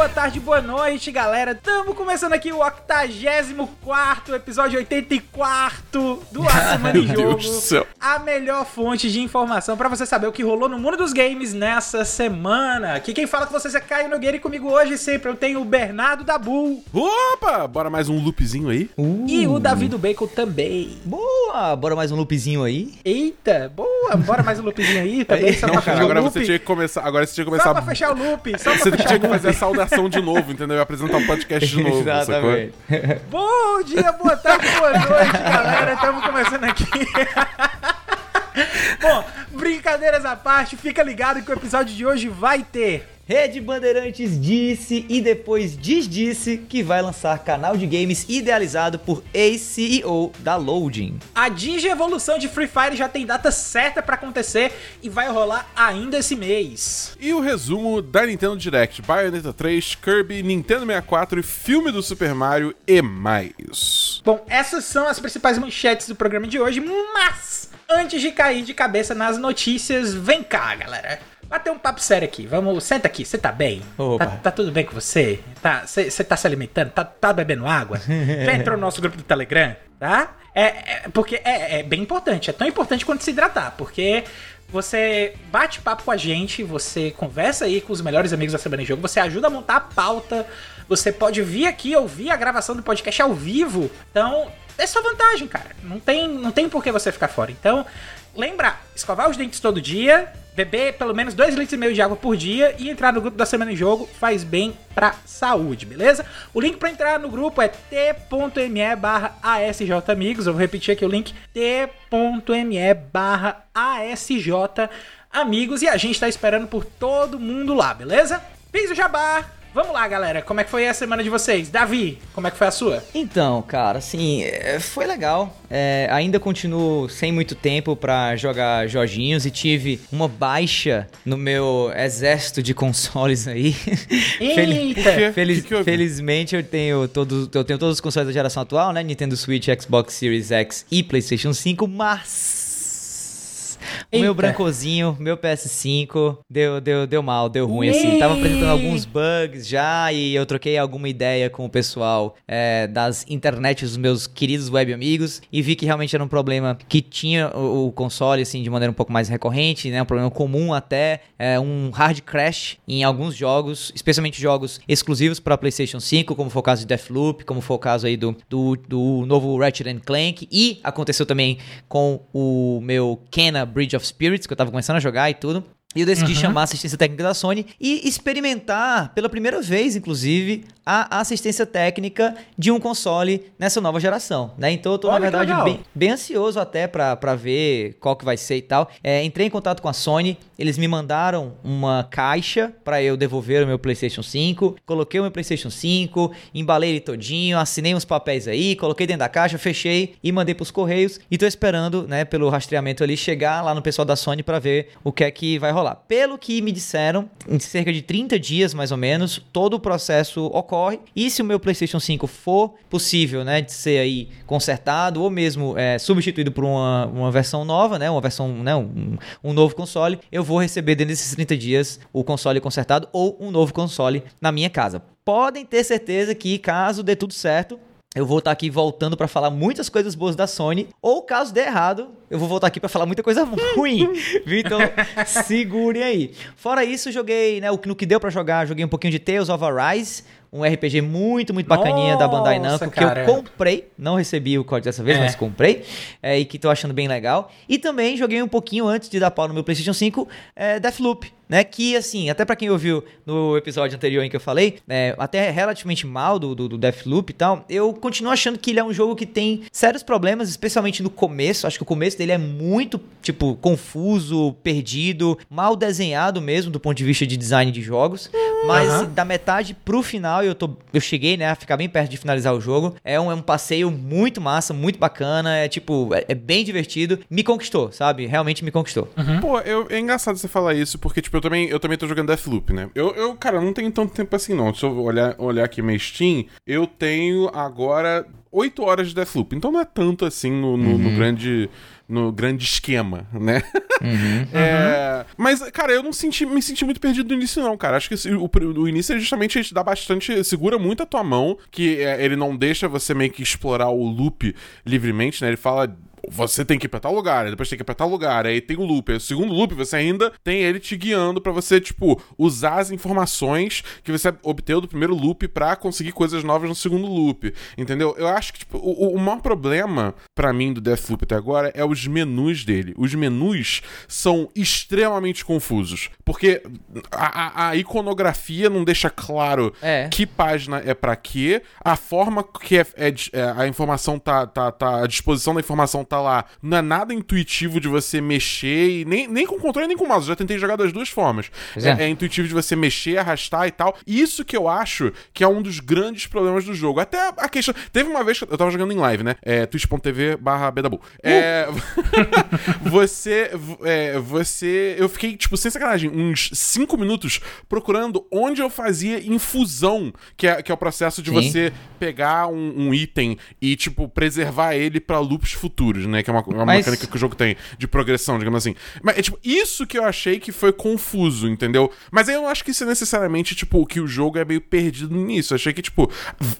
boa tarde, boa noite, galera. Estamos começando aqui o 84 episódio 84 do A Semana em Jogo. Deus do céu. A melhor fonte de informação para você saber o que rolou no mundo dos games nessa semana. Aqui quem fala com vocês é Caio Nogueira e comigo hoje sempre eu tenho o Bernardo da Bull Opa! Bora mais um loopzinho aí? e o Davi do Bacon também. Boa! Bora mais um loopzinho aí. Eita, boa. Bora mais um loopzinho aí também. Só Não, pra cara, fechar o agora loop. você tinha que começar. Agora você tinha que Só começar. pra fechar o loop. Só pra Você fechar tinha o que loop. fazer a saudação de novo, entendeu? E apresentar o podcast de novo. Exatamente. Bom dia, boa tarde, boa noite, galera. Estamos começando aqui. Bom, brincadeiras à parte, fica ligado que o episódio de hoje vai ter. Rede Bandeirantes disse e depois desdisse que vai lançar canal de games idealizado por ex-CEO da Loading. A Digi Evolução de Free Fire já tem data certa pra acontecer e vai rolar ainda esse mês. E o resumo da Nintendo Direct: Bayonetta 3, Kirby, Nintendo 64 e filme do Super Mario e mais. Bom, essas são as principais manchetes do programa de hoje, mas antes de cair de cabeça nas notícias, vem cá, galera. Bater um papo sério aqui. Vamos, senta aqui. Você tá bem? Opa. Tá, tá tudo bem com você? Tá, você tá se alimentando? Tá, tá bebendo água? Já entrou no nosso grupo do Telegram, tá? É, é- porque é, é bem importante. É tão importante quanto se hidratar, porque você bate papo com a gente, você conversa aí com os melhores amigos da Semana em Jogo, você ajuda a montar a pauta, você pode vir aqui ouvir a gravação do podcast ao vivo. Então, é sua vantagem, cara. Não tem, não tem por que você ficar fora. Então, lembra, escovar os dentes todo dia, beber pelo menos 2 litros e meio de água por dia e entrar no grupo da Semana em Jogo faz bem pra saúde, beleza? O link pra entrar no grupo é t.me barra asjamigos. Eu vou repetir aqui o link t.me barra asjamigos e a gente tá esperando por todo mundo lá, beleza? Fiz o jabá. Vamos lá, galera. Como é que foi a semana de vocês? Davi, como é que foi a sua? Então, cara, assim, é, foi legal. É, ainda continuo sem muito tempo pra jogar joginhos e tive uma baixa no meu exército de consoles aí. Fel- Eita! Feliz- Que que felizmente eu tenho, todos, eu tenho todos os consoles da geração atual, né? Nintendo Switch, Xbox Series X e PlayStation 5, mas. O meu brancozinho, meu PS5, deu, deu, deu mal, deu ruim, assim. Tava apresentando alguns bugs já e eu troquei alguma ideia com o pessoal é, das internets dos meus queridos web amigos e vi que realmente era um problema que tinha o, o console, assim, de maneira um pouco mais recorrente, né? Um problema comum até, é, um hard crash em alguns jogos, especialmente jogos exclusivos para PlayStation 5, como foi o caso de Deathloop, como foi o caso aí do, do, do novo Ratchet Clank e aconteceu também com o meu Kena Bridge of Spirits, que eu tava começando a jogar e tudo. E eu decidi chamar a assistência técnica da Sony e experimentar, pela primeira vez, inclusive, a assistência técnica de um console nessa nova geração, né? Então eu tô, Olha na verdade, bem, bem ansioso até pra, pra ver qual que vai ser e tal. É, entrei em contato com a Sony, eles me mandaram uma caixa pra eu devolver o meu PlayStation 5, coloquei o meu PlayStation 5, embalei ele todinho, assinei uns papéis aí, coloquei dentro da caixa, fechei e mandei pros correios e tô esperando, né, pelo rastreamento ali chegar lá no pessoal da Sony pra ver o que é que vai rolar. Pelo que me disseram, em cerca de 30 dias mais ou menos, todo o processo ocorre e se o meu PlayStation 5 for possível, né, de ser aí consertado ou mesmo é, substituído por uma, uma versão nova, né, uma versão, né, um, um novo console, eu vou receber dentro desses 30 dias o console consertado ou um novo console na minha casa. Podem ter certeza que caso dê tudo certo, eu vou estar aqui voltando pra falar muitas coisas boas da Sony, ou caso dê errado, eu vou voltar aqui pra falar muita coisa ruim. Então, segurem aí. Fora isso, joguei, né, o que deu pra jogar, joguei um pouquinho de Tales of Arise, um RPG muito, muito bacaninha da Bandai Nossa, Namco, que cara. eu comprei, não recebi o código dessa vez, É. mas comprei, é, e que tô achando bem legal. E também joguei um pouquinho antes de dar pau no meu PlayStation 5, é, Deathloop, né? Que, assim, até pra quem ouviu no episódio anterior em que eu falei, é, até relativamente mal do, do, do Deathloop e tal, eu continuo achando que ele é um jogo que tem sérios problemas, especialmente no começo. Acho que o começo dele é muito, tipo, confuso, perdido, mal desenhado mesmo do ponto de vista de design de jogos. Mas Aham. da metade pro final, eu, tô, eu cheguei, né, a ficar bem perto de finalizar o jogo. É um, é um passeio muito massa, muito bacana, é tipo, é, é bem divertido. Me conquistou, sabe? Realmente me conquistou. Pô, eu- é engraçado você falar isso, porque, tipo, eu também, eu também tô jogando Deathloop, né? Eu, eu, cara, não tenho tanto tempo assim, não. Se eu olhar, olhar aqui minha Steam, eu tenho agora 8 horas de Deathloop. Então não é tanto assim no, no- no grande no grande esquema, né? Uhum. é, mas, cara, eu não senti, me senti muito perdido no início, não, cara. Acho que o, o início é justamente a gente dá bastante. segura muito a tua mão, que é, ele não deixa você meio que explorar o loop livremente, né? Ele fala você tem que ir pra tal lugar, depois tem que ir pra tal lugar, aí tem o loop. Aí o segundo loop, você ainda tem ele te guiando para você, tipo, usar as informações que você obteve do primeiro loop para conseguir coisas novas no segundo loop. Entendeu? Eu acho que, tipo, o, o maior problema para mim do Deathloop até agora é os menus dele. Os menus são extremamente confusos. Porque a, a, a iconografia não deixa claro é. que página é para quê, a forma que é, é, é, a informação tá, tá, tá. A disposição da informação tá lá não é nada intuitivo de você mexer, e nem, nem com controle nem com mouse. Já tentei jogar das duas formas. É. é. intuitivo de você mexer, arrastar e tal. Isso que eu acho que é um dos grandes problemas do jogo. Até a questão. Teve uma vez que eu tava jogando em live, né? É, twitch.tv barra Bedabu. Uh! É. você. É, você. Eu fiquei, tipo, sem sacanagem, uns 5 minutos procurando onde eu fazia infusão, que é, que é o processo de Sim. você pegar um, um, item e, tipo, preservar ele para loops futuros né? Que é uma, uma Mas... mecânica que o jogo tem de progressão, digamos assim. Mas é tipo, isso que eu achei que foi confuso, entendeu? Mas aí eu não acho que isso é necessariamente, tipo, que o jogo é meio perdido nisso. Eu achei que, tipo,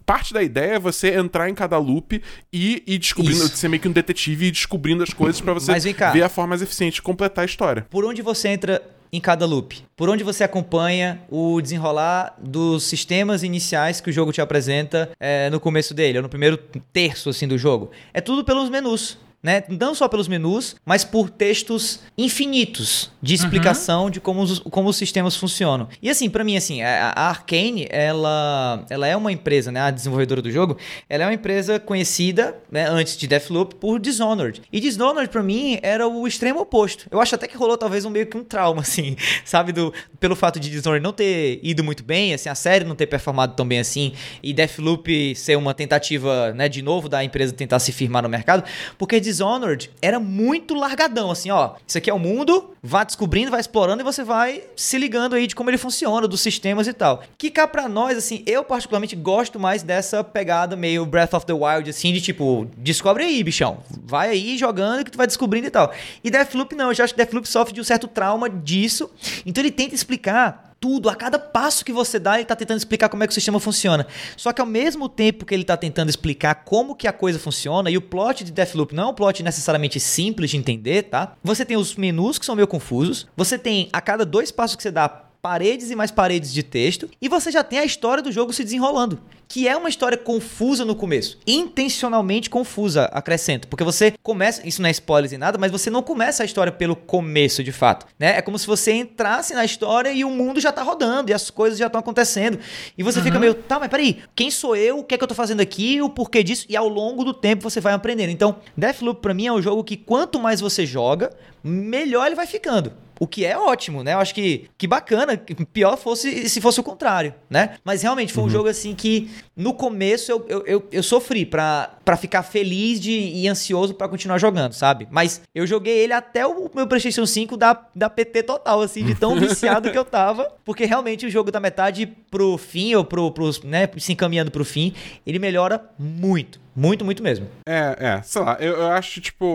parte da ideia é você entrar em cada loop e ir descobrindo, isso. ser meio que um detetive e descobrindo as coisas para você ver a forma mais eficiente de completar a história. Por onde você entra em cada loop. Por onde você acompanha o desenrolar dos sistemas iniciais que o jogo te apresenta é, no começo dele, ou no primeiro terço assim do jogo. É tudo pelos menus né? Não só pelos menus, mas por textos infinitos de explicação uhum. de como os, como os sistemas funcionam. E assim, para mim, assim, a, a Arkane, ela, ela é uma empresa, né? A desenvolvedora do jogo, ela é uma empresa conhecida, né, antes de Deathloop, por Dishonored. E Dishonored, para mim, era o extremo oposto. Eu acho até que rolou talvez um meio que um trauma, assim, sabe? Do, pelo fato de Dishonored não ter ido muito bem, assim, a série não ter performado tão bem assim, e Deathloop ser uma tentativa, né, de novo, da empresa tentar se firmar no mercado, porque Dishonored era muito largadão, assim, ó. Isso aqui é o mundo, vá descobrindo, vai explorando e você vai se ligando aí de como ele funciona, dos sistemas e tal. Que cá pra nós, assim, eu particularmente gosto mais dessa pegada meio Breath of the Wild, assim, de tipo, descobre aí, bichão. Vai aí jogando que tu vai descobrindo e tal. E Deathloop não, eu já acho que Deathloop sofre de um certo trauma disso. Então ele tenta explicar tudo, a cada passo que você dá, ele está tentando explicar como é que o sistema funciona. Só que ao mesmo tempo que ele está tentando explicar como que a coisa funciona, e o plot de Deathloop não é um plot necessariamente simples de entender, tá? Você tem os menus que são meio confusos, você tem a cada dois passos que você dá paredes e mais paredes de texto, e você já tem a história do jogo se desenrolando, que é uma história confusa no começo, intencionalmente confusa, acrescento, porque você começa, isso não é spoiler e nada, mas você não começa a história pelo começo, de fato, né? É como se você entrasse na história e o mundo já tá rodando e as coisas já estão acontecendo, e você uhum. fica meio, tá, mas peraí, quem sou eu? O que é que eu tô fazendo aqui? O porquê disso? E ao longo do tempo você vai aprendendo. Então, Deathloop para mim é um jogo que quanto mais você joga, melhor ele vai ficando. O que é ótimo, né? Eu acho que, que bacana. Pior fosse se fosse o contrário, né? Mas realmente foi um uhum. jogo assim que no começo eu, eu, eu, eu sofri pra, pra ficar feliz de, e ansioso para continuar jogando, sabe? Mas eu joguei ele até o meu PlayStation 5 da, da PT total, assim, de tão viciado que eu tava. Porque realmente o jogo da metade pro fim, ou pro, pro, né, se encaminhando pro fim, ele melhora muito muito, muito mesmo. É, é, sei lá, eu, eu acho, tipo,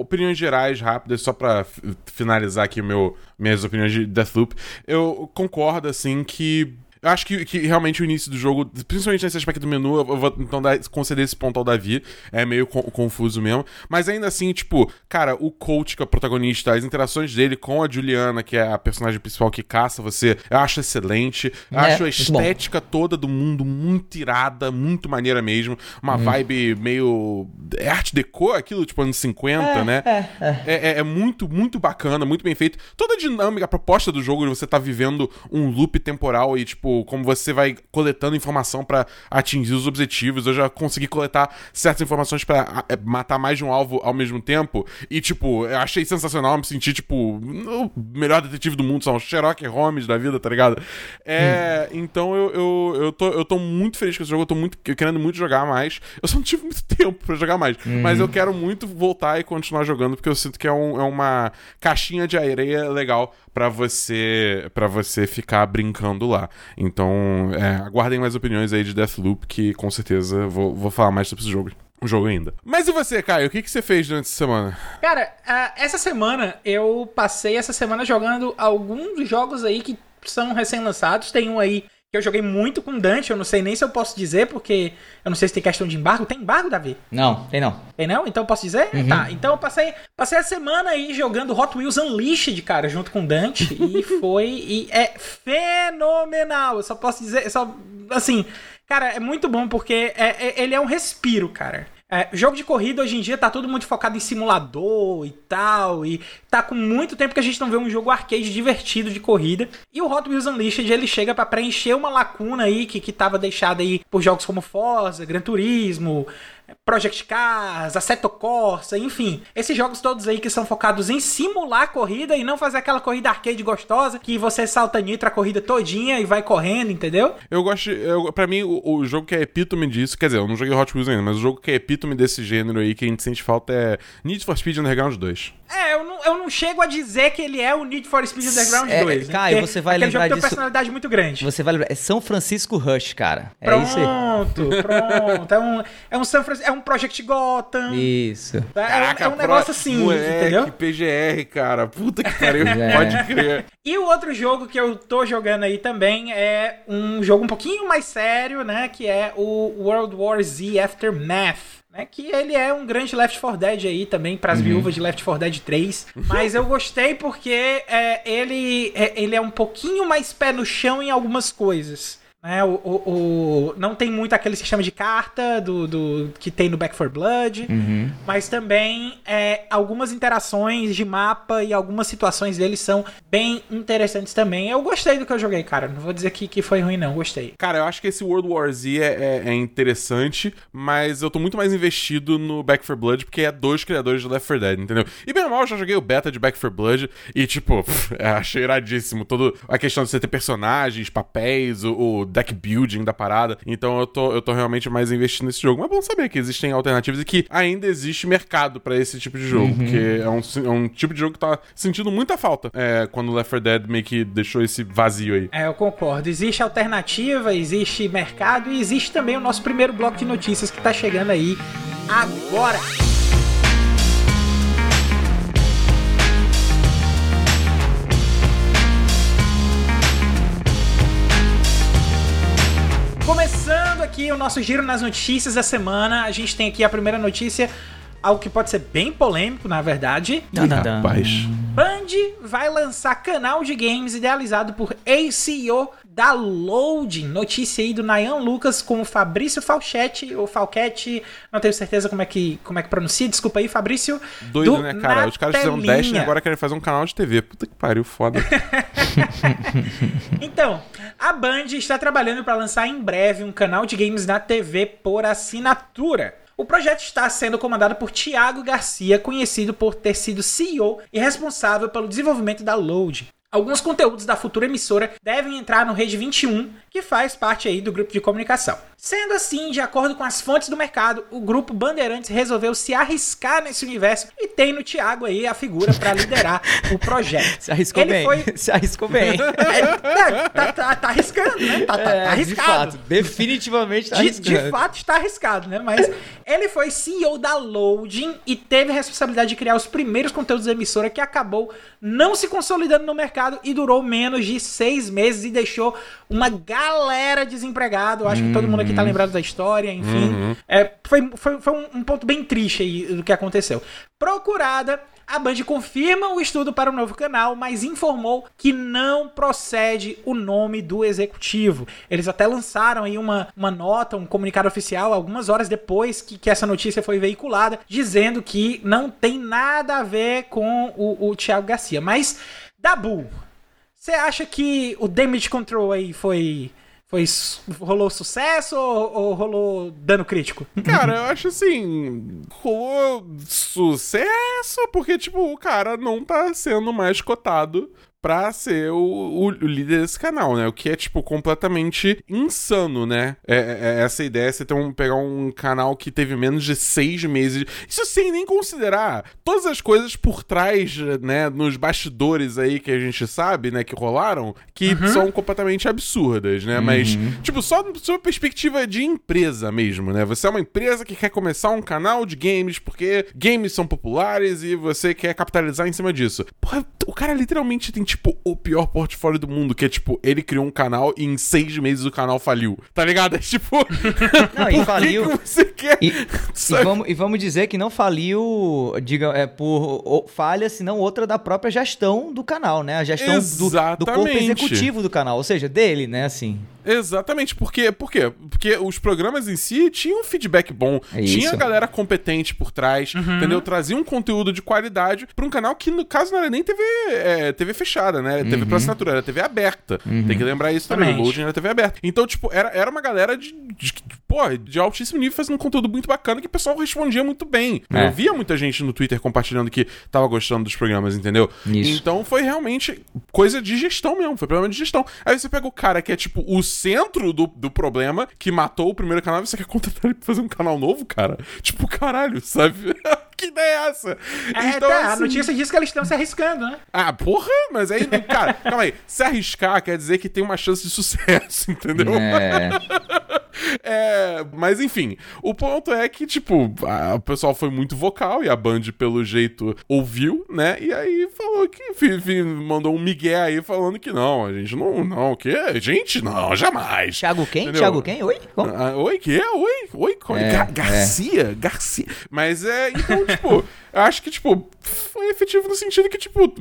opiniões gerais rápidas, só pra finalizar aqui meu, minhas opiniões de Deathloop. Eu concordo, assim, que eu acho que, que realmente o início do jogo, principalmente nesse aspecto do menu, eu vou então dar, conceder esse ponto ao Davi. É meio co confuso mesmo. Mas ainda assim, tipo, cara, o coach, que é o protagonista, as interações dele com a Juliana, que é a personagem principal que caça você, eu acho excelente. Eu é, acho a estética bom. toda do mundo muito irada, muito maneira mesmo. Uma hum. vibe meio. É arte deco, aquilo, tipo, anos 50, é, né? É, é, é. É, muito, muito bacana, muito bem feito. Toda a dinâmica, a proposta do jogo de você tá vivendo um loop temporal e, tipo, tipo, como você vai coletando informação para atingir os objetivos. Eu já consegui coletar certas informações para é, matar mais de um alvo ao mesmo tempo. E, tipo, eu achei sensacional, me senti, tipo, o melhor detetive do mundo, são Sherlock Holmes da vida, tá ligado? É, hum. Então eu, eu, eu, tô, eu tô muito feliz com esse jogo, eu tô muito, eu querendo muito jogar mais. Eu só não tive muito tempo para jogar mais, uhum. mas eu quero muito voltar e continuar jogando, porque eu sinto que é, um, é uma caixinha de areia legal para você para você ficar brincando lá. Então, é, aguardem mais opiniões aí de Deathloop, que com certeza vou, vou falar mais sobre esse jogo. o jogo ainda. Mas e você, Caio? O que, que você fez durante essa semana? Cara, essa semana eu passei essa semana jogando alguns jogos aí que são recém-lançados. Tem um aí que eu joguei muito com Dante, eu não sei nem se eu posso dizer, porque eu não sei se tem questão de embargo. Tem embargo, Davi? Não, tem não. Tem não? Então eu posso dizer? Uhum. Tá, então eu passei, passei a semana aí jogando Hot Wheels Unleashed, cara, junto com Dante, e foi, e é fenomenal, eu só posso dizer, só, assim, cara, é muito bom porque é, é, ele é um respiro, cara. É, jogo de corrida hoje em dia tá tudo muito focado em simulador e tal, e tá com muito tempo que a gente não vê um jogo arcade divertido de corrida. E o Hot Wheels Unleashed ele chega para preencher uma lacuna aí que, que tava deixada aí por jogos como Forza, Gran Turismo, Project Cars, Assetto Corsa, enfim. Esses jogos todos aí que são focados em simular a corrida e não fazer aquela corrida arcade gostosa que você salta nitro a corrida todinha e vai correndo, entendeu? Eu gosto, eu, pra mim, o, o, jogo que é epítome disso, quer dizer, eu não joguei Hot Wheels ainda, mas o jogo que é epítome desse gênero aí que a gente sente falta é Need for Speed Underground 2. É, eu não, eu não chego a dizer que ele é o Need for Speed Underground é, 2. Né? Caio, você vai lembrar jogo disso. tem uma personalidade muito grande. Você vai lembrar. É São Francisco Rush, cara. É pronto, isso aí. Pronto, pronto. É um, é um São Francisco, é um Project Gotham. Isso. É, Caraca, é um, negócio assim, moleque, entendeu? PGR, cara. Puta que pariu. É. Pode crer. E o outro jogo que eu tô jogando aí também é um jogo um pouquinho mais sério, né? Que é o World War Z Aftermath né, que ele é um grande Left 4 Dead aí também para as uhum. viúvas de Left 4 Dead 3, mas eu gostei porque é, ele, é, ele é um pouquinho mais pé no chão em algumas coisas. Né? O, o, o, não tem muito aquele sistema de carta do, do que tem no Back 4 Blood, uhum. mas também é, algumas interações de mapa e algumas situações dele são bem interessantes também. Eu gostei do que eu joguei, cara. Não vou dizer que, que foi ruim, não. Gostei. Cara, eu acho que esse World War Z é, é, é interessante, mas eu tô muito mais investido no Back 4 Blood porque é dois criadores do Left 4 Dead, entendeu? E bem mal, eu já joguei o beta de Back 4 Blood e, tipo, pff, achei iradíssimo. Toda a questão de você ter personagens, papéis, o, o deck building da parada. Então eu tô, eu tô realmente mais investindo nesse jogo. Mas é bom saber que existem alternativas e que ainda existe mercado para esse tipo de jogo. Uhum. Porque é um, é um tipo de jogo que tá sentindo muita falta é, quando Left 4 Dead meio que deixou esse vazio aí. É, eu concordo. Existe alternativa, existe mercado e existe também o nosso primeiro bloco de notícias que tá chegando aí agora. Aqui o nosso giro nas notícias da semana, a gente tem aqui a primeira notícia, algo que pode ser bem polêmico, na verdade. Não, não, Rapaz. Band vai lançar canal de games idealizado por ACO da Loading. Notícia aí do Nayan Lucas com o Fabrício Falchetti, ou Falquete, não tenho certeza como é que, como é que pronuncia, desculpa aí, Fabrício. Doido, né, cara? Os caras fizeram Destiny e agora querem fazer um canal de TV. Puta que pariu, foda. então, a Band está trabalhando para lançar em breve um canal de games na TV por assinatura. O projeto está sendo comandado por Tiago Garcia, conhecido por ter sido CEO e responsável pelo desenvolvimento da Load. Alguns conteúdos da futura emissora devem entrar no Rede 21, que faz parte aí do grupo de comunicação. Sendo assim, de acordo com as fontes do mercado, o grupo Bandeirantes resolveu se arriscar nesse universo e tem no Thiago aí a figura para liderar o projeto. Se arriscou Ele bem. Foi... Se arriscou bem. É, tá, tá, tá, arriscando, né? Tá, tá, é, tá arriscado. De fato, definitivamente tá de, arriscado. De fato está arriscado, né? Mas ele foi CEO da Loading e teve a responsabilidade de criar os primeiros conteúdos da emissora que acabou não se consolidando no mercado e durou menos de seis meses e deixou uma galera desempregada. Eu acho que todo mundo aqui tá uhum. lembrado da história, enfim. Uhum. É, foi foi, foi um, um, ponto bem triste aí do que aconteceu. Procurada, a Band confirma o estudo para o novo canal, mas informou que não procede o nome do executivo. Eles até lançaram aí uma, uma nota, um comunicado oficial, algumas horas depois que, que essa notícia foi veiculada, dizendo que não tem nada a ver com o, o Thiago Garcia. Mas, Dabu, você acha que o Damage Control aí foi foi, rolou sucesso ou, ou, rolou dano crítico? Cara, eu acho assim. Rolou sucesso porque, tipo, o cara não tá sendo mais cotado pra ser o, o, o, líder desse canal, né? O que é, tipo, completamente insano, né? É, é, é essa ideia, você ter um, pegar um canal que teve menos de seis meses. Isso sem nem considerar todas as coisas por trás, né? Nos bastidores aí que a gente sabe, né? Que rolaram, que uhum. são completamente absurdas, né? Uhum. Mas, tipo, só sob perspectiva de empresa mesmo, né? Você é uma empresa que quer começar um canal de games porque games são populares e você quer capitalizar em cima disso. Porra, o cara literalmente tem tipo, o pior portfólio do mundo, que é tipo, ele criou um canal e em seis meses o canal faliu. Tá ligado? É tipo. Não, e faliu. Que você quer? E, e, vamos, e vamos dizer que não faliu, diga, é por falha, senão outra da própria gestão do canal, né? A gestão do, do corpo executivo do canal, ou seja, dele, né? Assim. Exatamente, porque, por quê? Porque os programas em si tinham um feedback bom, é tinha galera competente por trás, uhum. entendeu? Trazia um conteúdo de qualidade para um canal que, no caso, não era nem TV, é, TV fechada, né? Uhum. TV pra assinatura, era TV aberta. Uhum. Tem que lembrar isso também. O era TV aberta. Então, tipo, era, era uma galera de, de, de, pô, de altíssimo nível fazendo um conteúdo muito bacana que o pessoal respondia muito bem. É. Eu via muita gente no Twitter compartilhando que tava gostando dos programas, entendeu? Isso. Então foi realmente coisa de gestão mesmo, foi problema de gestão. Aí você pega o cara que é tipo o centro do, do problema, que matou o primeiro canal, você quer contratar ele pra fazer um canal novo, cara? Tipo, caralho, sabe? que ideia é essa? É, então, tá, assim... a notícia diz que eles estão se arriscando, né? Ah, porra, mas aí, cara, calma aí. Se arriscar quer dizer que tem uma chance de sucesso, entendeu? É. É, mas enfim, o ponto é que, tipo, a, o pessoal foi muito vocal e a Band, pelo jeito, ouviu, né? E aí falou que mandou um migué aí falando que não, a gente não, não, o quê? Gente, não, jamais. Thiago quem? Entendeu? Thiago quem? Oi? Como? Ah, oi, que? Oi? Oi? É, Gar Garcia? É. Garcia. Mas é, então, tipo, acho que, tipo, foi efetivo no sentido que, tipo,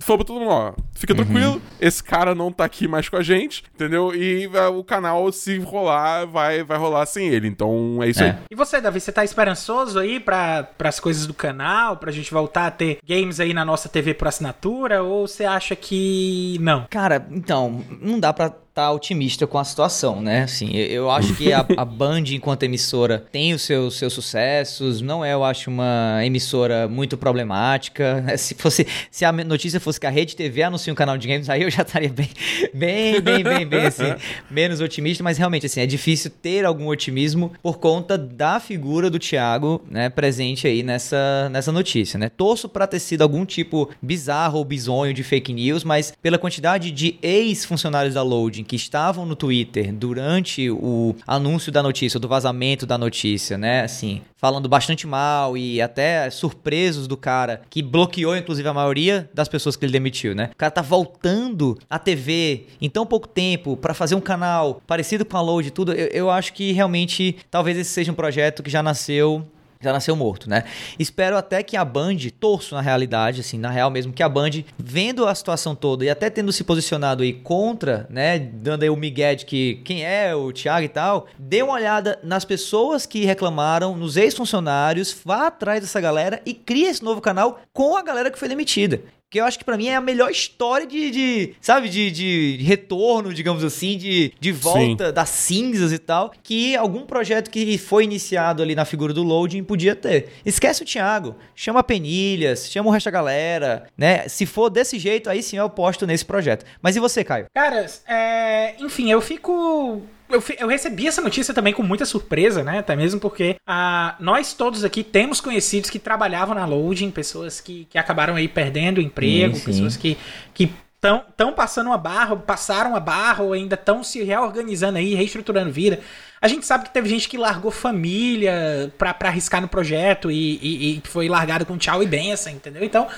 falou pra todo mundo, ó, fica uhum. tranquilo, esse cara não tá aqui mais com a gente, entendeu? E uh, o canal, se rolar, vai, vai rolar sem ele. Então é isso é. aí. E você, Davi, você tá esperançoso aí para as coisas do canal, pra gente voltar a ter games aí na nossa TV por assinatura? Ou você acha que não? Cara, então, não dá pra tá otimista com a situação, né? Assim, eu acho que a, a Band, enquanto emissora, tem os seus, seus sucessos. Não é, eu acho, uma emissora muito problemática. Se fosse, se a notícia fosse que a Rede TV anuncia um canal de games, aí eu já estaria bem, bem, bem, bem, bem, assim, menos otimista. Mas realmente, assim, é difícil ter algum otimismo por conta da figura do Thiago, né, presente aí nessa, nessa notícia, né? Torço para ter sido algum tipo bizarro ou bizonho de fake news, mas pela quantidade de ex-funcionários da Loading que estavam no Twitter durante o anúncio da notícia, do vazamento da notícia, né? Assim, falando bastante mal e até surpresos do cara, que bloqueou inclusive a maioria das pessoas que ele demitiu, né? O cara tá voltando à TV em tão pouco tempo para fazer um canal parecido com a Load e tudo. Eu, eu acho que realmente talvez esse seja um projeto que já nasceu já nasceu morto, né? Espero até que a Band, torço na realidade, assim, na real mesmo, que a Band, vendo a situação toda e até tendo se posicionado aí contra, né, dando aí o migué de que quem é o Thiago e tal, dê uma olhada nas pessoas que reclamaram, nos ex-funcionários, vá atrás dessa galera e crie esse novo canal com a galera que foi demitida. Que eu acho que para mim é a melhor história de, de sabe, de, de, retorno, digamos assim, de, de volta Sim. das cinzas e tal, que algum projeto que foi iniciado ali na figura do loading podia ter. Esquece o Thiago, chama Penilhas, chama o resto da galera, né? Se for desse jeito, aí sim eu posto nesse projeto. Mas e você, Caio? Cara, é... enfim, eu fico eu, eu, recebi essa notícia também com muita surpresa, né? Até mesmo porque ah, nós todos aqui temos conhecidos que trabalhavam na Loading, pessoas que, que acabaram aí perdendo o emprego, sim, sim. pessoas que, que estão passando uma barra, passaram a barra ou ainda estão se reorganizando aí, reestruturando vida. A gente sabe que teve gente que largou família pra, pra arriscar no projeto e, e, e foi largado com tchau e benção, entendeu? Então,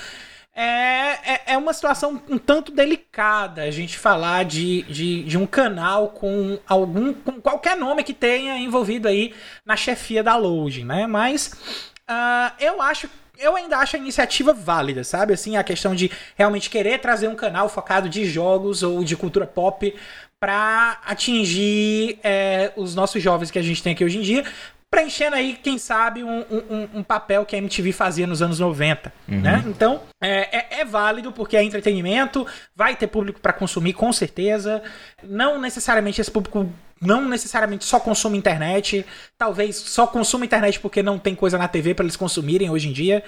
é, é, é, uma situação um tanto delicada a gente falar de, de, de, um canal com algum com qualquer nome que tenha envolvido aí na chefia da Loading, né? Mas uh, eu acho eu ainda acho a iniciativa válida, sabe? Assim, a questão de realmente querer trazer um canal focado de jogos ou de cultura pop para atingir é, os nossos jovens que a gente tem aqui hoje em dia, preenchendo aí, quem sabe, um, um, um, papel que a MTV fazia nos anos 90, uhum. né? Então, é, é, é, válido porque é entretenimento, vai ter público para consumir, com certeza. Não necessariamente esse público não necessariamente só consome internet, talvez só consuma internet porque não tem coisa na TV para eles consumirem hoje em dia.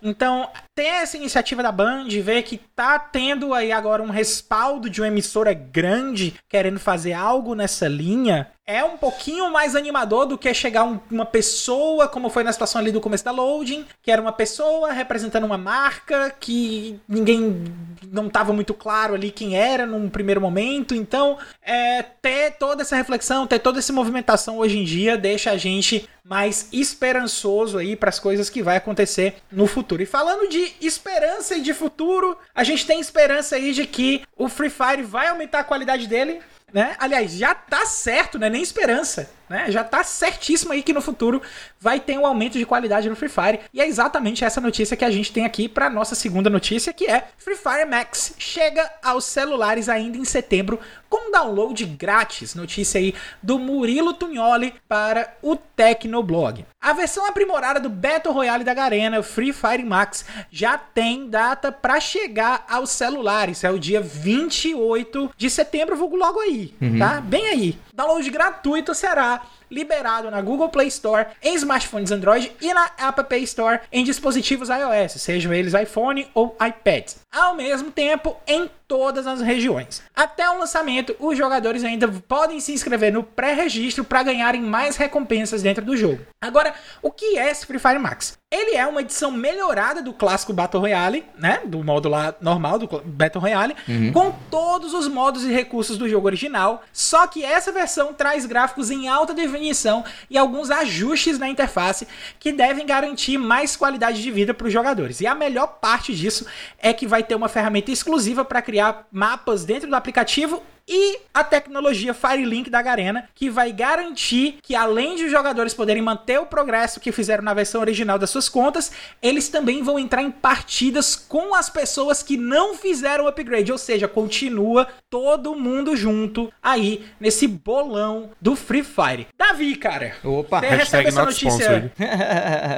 Então, ter essa iniciativa da Band, ver que tá tendo aí agora um respaldo de uma emissora grande querendo fazer algo nessa linha, é um pouquinho mais animador do que chegar um, uma pessoa, como foi na situação ali do começo da Loading, que era uma pessoa representando uma marca que ninguém não estava muito claro ali quem era num primeiro momento. Então, é, ter toda essa reflexão, ter toda essa movimentação hoje em dia deixa a gente mais esperançoso aí para as coisas que vai acontecer no futuro. E falando de esperança e de futuro, a gente tem esperança aí de que o Free Fire vai aumentar a qualidade dele né? Aliás, já tá certo, né? Nem esperança né? Já tá certíssimo aí que no futuro vai ter um aumento de qualidade no Free Fire. E é exatamente essa notícia que a gente tem aqui para nossa segunda notícia, que é Free Fire Max chega aos celulares ainda em setembro com download grátis. Notícia aí do Murilo Tugnoli para o Tecnoblog. A versão aprimorada do Battle Royale da Garena, Free Fire Max, já tem data para chegar aos celulares. É o dia 28 de setembro, vulgo logo aí, uhum. tá? Bem aí. Download gratuito será liberado na Google Play Store, em smartphones Android e na App Store em dispositivos iOS, sejam eles iPhone ou iPad. Ao mesmo tempo, em todas as regiões. Até o lançamento, os jogadores ainda podem se inscrever no pré-registro para ganharem mais recompensas dentro do jogo. Agora, o que é esse Free Fire Max? Ele é uma edição melhorada do clássico Battle Royale, né? Do modo lá normal do Battle Royale, uhum. com todos os modos e recursos do jogo original. Só que essa versão traz gráficos em alta definição e alguns ajustes na interface que devem garantir mais qualidade de vida para os jogadores. E a melhor parte disso é que vai ter uma ferramenta exclusiva para criar mapas dentro do aplicativo e a tecnologia Firelink da Garena, que vai garantir que além de os jogadores poderem manter o progresso que fizeram na versão original das suas contas, eles também vão entrar em partidas com as pessoas que não fizeram o upgrade, ou seja, continua todo mundo junto aí nesse bolão do Free Fire. Davi, cara. Opa, você recebe essa notícia.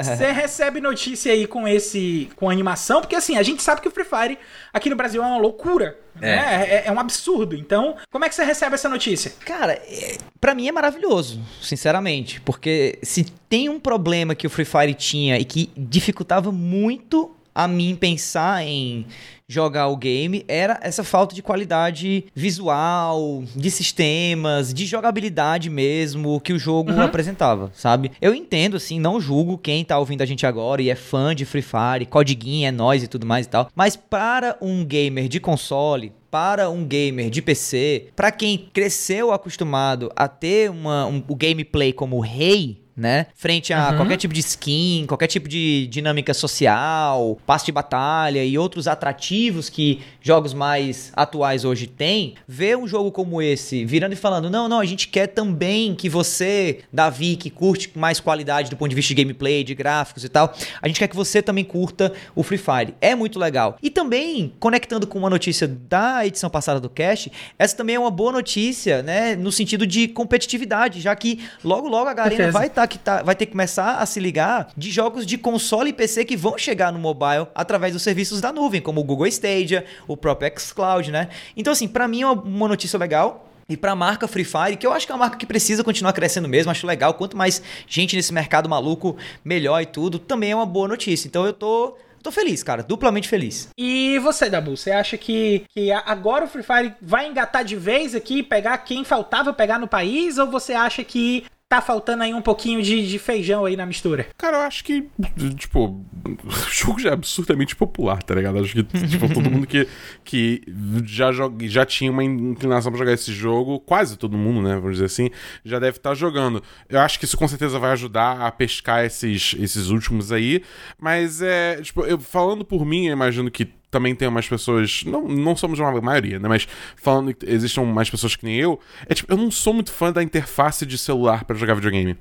Você recebe notícia aí com esse com animação, porque assim, a gente sabe que o Free Fire aqui no Brasil é uma loucura. É. Né? É, é um absurdo. Então, como é que você recebe essa notícia? Cara, é, para mim é maravilhoso, sinceramente. Porque se tem um problema que o Free Fire tinha e que dificultava muito a mim pensar em jogar o game era essa falta de qualidade visual, de sistemas, de jogabilidade mesmo que o jogo uhum. apresentava, sabe? Eu entendo, assim, não julgo quem tá ouvindo a gente agora e é fã de Free Fire, codiguinho, é nós e tudo mais e tal, mas para um gamer de console, para um gamer de PC, para quem cresceu acostumado a ter uma, um, o gameplay como rei, né? Frente a uhum. qualquer tipo de skin, qualquer tipo de dinâmica social, passe de batalha e outros atrativos que jogos mais atuais hoje têm, ver um jogo como esse virando e falando: não, não, a gente quer também que você, Davi, que curte mais qualidade do ponto de vista de gameplay, de gráficos e tal, a gente quer que você também curta o Free Fire. É muito legal. E também, conectando com uma notícia da edição passada do Cast, essa também é uma boa notícia, né? No sentido de competitividade, já que logo, logo a Garena vai estar tá que tá, vai ter que começar a se ligar de jogos de console e PC que vão chegar no mobile através dos serviços da nuvem, como o Google Stadia, o próprio xCloud, né? Então, assim, para mim é uma notícia legal. E para a marca Free Fire, que eu acho que é uma marca que precisa continuar crescendo mesmo, acho legal. Quanto mais gente nesse mercado maluco, melhor e tudo, também é uma boa notícia. Então eu tô tô feliz, cara, duplamente feliz. E você, Dabu, você acha que, que agora o Free Fire vai engatar de vez aqui, pegar quem faltava pegar no país, ou você acha que tá faltando aí um pouquinho de, de, feijão aí na mistura? Cara, eu acho que, tipo, o jogo já é absurdamente popular, tá ligado? Acho que, tipo, todo mundo que, que já, joga, já tinha uma inclinação pra jogar esse jogo, quase todo mundo, né, vamos dizer assim, já deve estar tá jogando. Eu acho que isso com certeza vai ajudar a pescar esses, esses últimos aí, mas é, tipo, eu, falando por mim, eu imagino que também tem umas pessoas. Não, não somos uma maioria, né? Mas falando que existam mais pessoas que nem eu. É tipo, eu não sou muito fã da interface de celular para jogar videogame.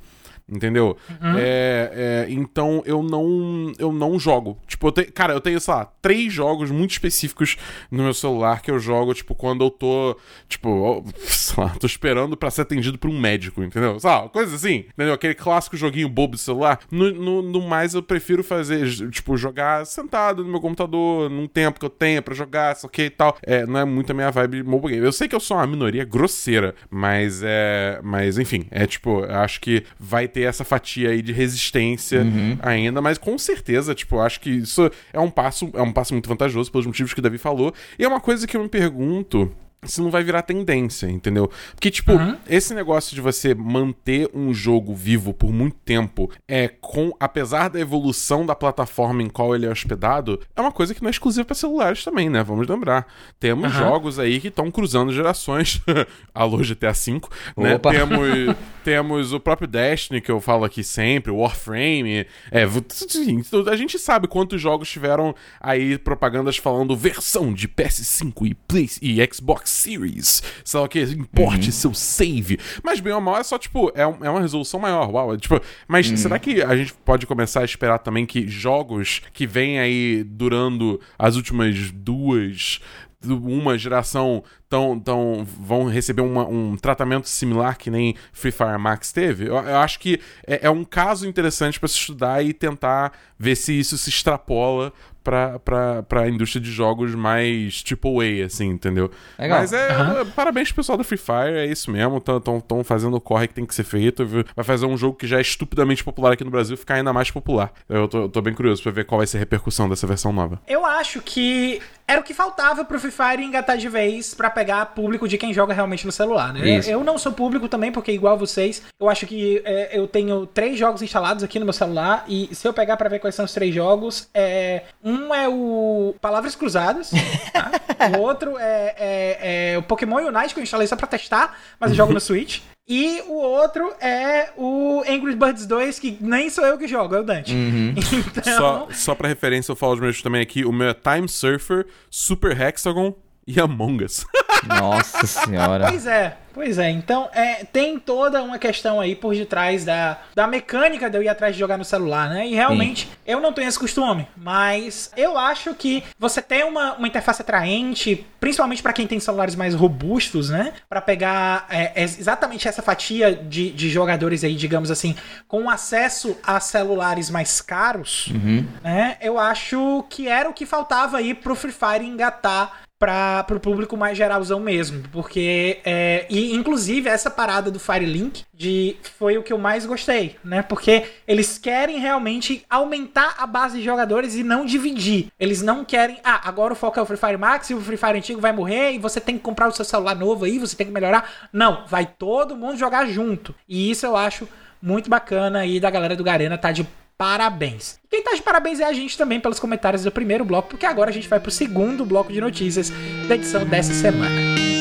Entendeu? Uhum. É, é, então eu não eu não jogo. Tipo, eu te, cara, eu tenho, sei lá, três jogos muito específicos no meu celular que eu jogo, tipo, quando eu tô, tipo, sei lá, tô esperando para ser atendido por um médico, entendeu? Lá, coisa assim, entendeu? Aquele clássico joguinho bobo de celular. No, no, no, mais eu prefiro fazer, tipo, jogar sentado no meu computador, num tempo que eu tenha para jogar, sei o que e tal. É, não é muito a minha vibe mobile game. Eu sei que eu sou uma minoria grosseira, mas é. Mas enfim, é tipo, eu acho que vai ter ter essa fatia aí de resistência uhum. ainda, mas com certeza, tipo, acho que isso é um passo, é um passo muito vantajoso pelos motivos que o Davi falou. E é uma coisa que eu me pergunto se não vai virar tendência, entendeu? Porque, tipo, uhum. esse negócio de você manter um jogo vivo por muito tempo, é com apesar da evolução da plataforma em qual ele é hospedado, é uma coisa que não é exclusiva para celulares também, né? Vamos lembrar. Temos uhum. jogos aí que estão cruzando gerações. Alô, GTA V, né? Temos, temos o próprio Destiny, que eu falo aqui sempre, Warframe. É, a gente sabe quantos jogos tiveram aí propagandas falando versão de PS5 e, Play, e Xbox Series, sei lá o que, importe uhum. seu save. Mas bem ou mal é só, tipo, é, um, é uma resolução maior, uau. É, tipo, mas uhum. será que a gente pode começar a esperar também que jogos que vêm aí durando as últimas duas uma geração tão, tão vão receber uma, um tratamento similar que nem Free Fire Max teve, eu, eu acho que é, é, um caso interessante para se estudar e tentar ver se isso se extrapola pra, pra, pra indústria de jogos mais AAA, assim, entendeu? Legal. Mas é, uhum. parabéns pro pessoal do Free Fire, é isso mesmo, estão fazendo o corre que tem que ser feito, vai fazer um jogo que já é estupidamente popular aqui no Brasil ficar ainda mais popular. Eu tô, eu tô bem curioso pra ver qual vai ser a repercussão dessa versão nova. Eu acho que era o que faltava pro Free Fire engatar de vez para pegar público de quem joga realmente no celular, né? Isso. Eu não sou público também, porque igual vocês, eu acho que é, eu tenho três jogos instalados aqui no meu celular e se eu pegar para ver quais são os três jogos, é um é o Palavras Cruzadas, tá? o outro é, é, é, o Pokémon Unite que eu instalei só pra testar, mas eu jogo no Switch. E o outro é o Angry Birds 2, que nem sou eu que jogo, é o Dante. Uhum. Então... Só, só pra referência, eu falo de meus também aqui, o meu é Time Surfer, Super Hexagon e Among Us. Nossa senhora. Pois é, pois é. Então, é, tem toda uma questão aí por detrás da, da mecânica de eu ir atrás de jogar no celular, né? E realmente, Sim. eu não tenho esse costume, mas eu acho que você tem uma, uma interface atraente, principalmente para quem tem celulares mais robustos, né? Para pegar é, é exatamente essa fatia de, de jogadores aí, digamos assim, com acesso a celulares mais caros, uhum. né? Eu acho que era o que faltava aí pro Free Fire engatar para o público mais geralzão mesmo, porque é, e inclusive essa parada do Firelink de foi o que eu mais gostei, né? Porque eles querem realmente aumentar a base de jogadores e não dividir. Eles não querem, ah, agora o foco é o Free Fire Max e o Free Fire antigo vai morrer e você tem que comprar o seu celular novo aí, você tem que melhorar. Não, vai todo mundo jogar junto. E isso eu acho muito bacana aí da galera do Garena tá de parabéns. Quem tá de parabéns é a gente também pelos comentários do primeiro bloco, porque agora a gente vai pro segundo bloco de notícias da edição dessa semana.